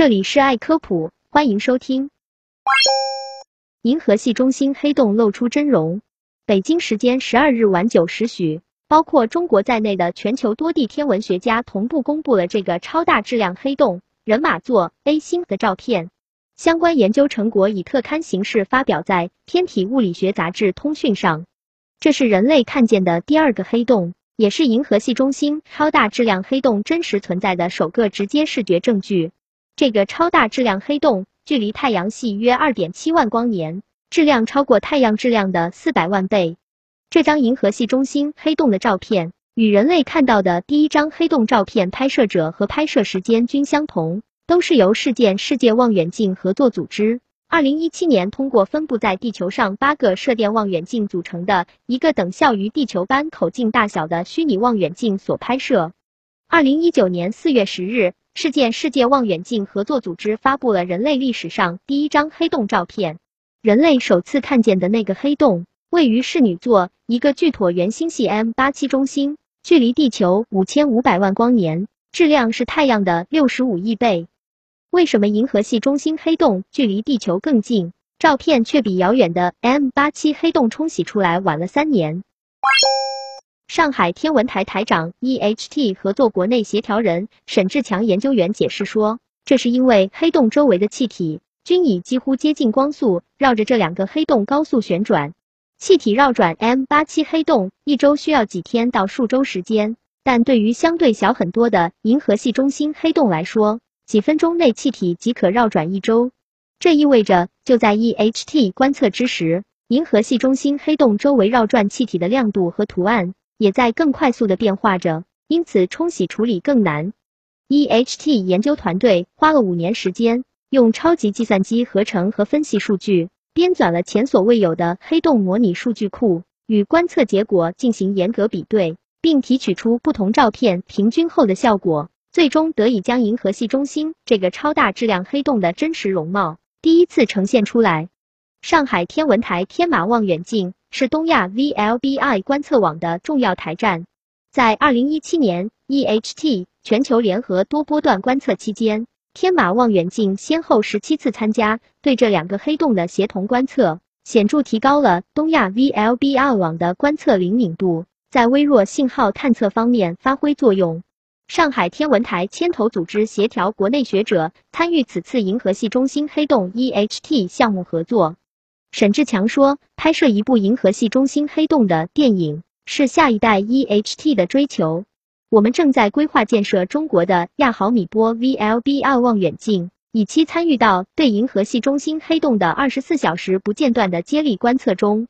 这里是爱科普，欢迎收听。银河系中心黑洞露出真容。北京时间十二日晚九时许，包括中国在内的全球多地天文学家同步公布了这个超大质量黑洞人马座 A 星的照片。相关研究成果以特刊形式发表在《天体物理学杂志通讯》上。这是人类看见的第二个黑洞，也是银河系中心超大质量黑洞真实存在的首个直接视觉证据。这个超大质量黑洞距离太阳系约二点七万光年，质量超过太阳质量的四百万倍。这张银河系中心黑洞的照片与人类看到的第一张黑洞照片拍摄者和拍摄时间均相同，都是由事件世界望远镜合作组织，二零一七年通过分布在地球上八个射电望远镜组成的一个等效于地球般口径大小的虚拟望远镜所拍摄。二零一九年四月十日。事件世界望远镜合作组织发布了人类历史上第一张黑洞照片。人类首次看见的那个黑洞位于室女座一个巨椭圆星系 M 八七中心，距离地球五千五百万光年，质量是太阳的六十五亿倍。为什么银河系中心黑洞距离地球更近，照片却比遥远的 M 八七黑洞冲洗出来晚了三年？上海天文台台长、EHT 合作国内协调人沈志强研究员解释说，这是因为黑洞周围的气体均以几乎接近光速绕着这两个黑洞高速旋转。气体绕转 M 八七黑洞一周需要几天到数周时间，但对于相对小很多的银河系中心黑洞来说，几分钟内气体即可绕转一周。这意味着就在 EHT 观测之时，银河系中心黑洞周围绕转气体的亮度和图案。也在更快速的变化着，因此冲洗处理更难。EHT 研究团队花了五年时间，用超级计算机合成和分析数据，编纂了前所未有的黑洞模拟数据库，与观测结果进行严格比对，并提取出不同照片平均后的效果，最终得以将银河系中心这个超大质量黑洞的真实容貌第一次呈现出来。上海天文台天马望远镜。是东亚 VLBI 观测网的重要台站。在二零一七年 EHT 全球联合多波段观测期间，天马望远镜先后十七次参加对这两个黑洞的协同观测，显著提高了东亚 VLBI 网的观测灵敏度，在微弱信号探测方面发挥作用。上海天文台牵头组织协调国内学者参与此次银河系中心黑洞 EHT 项目合作。沈志强说：“拍摄一部银河系中心黑洞的电影是下一代 EHT 的追求。我们正在规划建设中国的亚毫米波 VLBI 望远镜，以期参与到对银河系中心黑洞的二十四小时不间断的接力观测中。”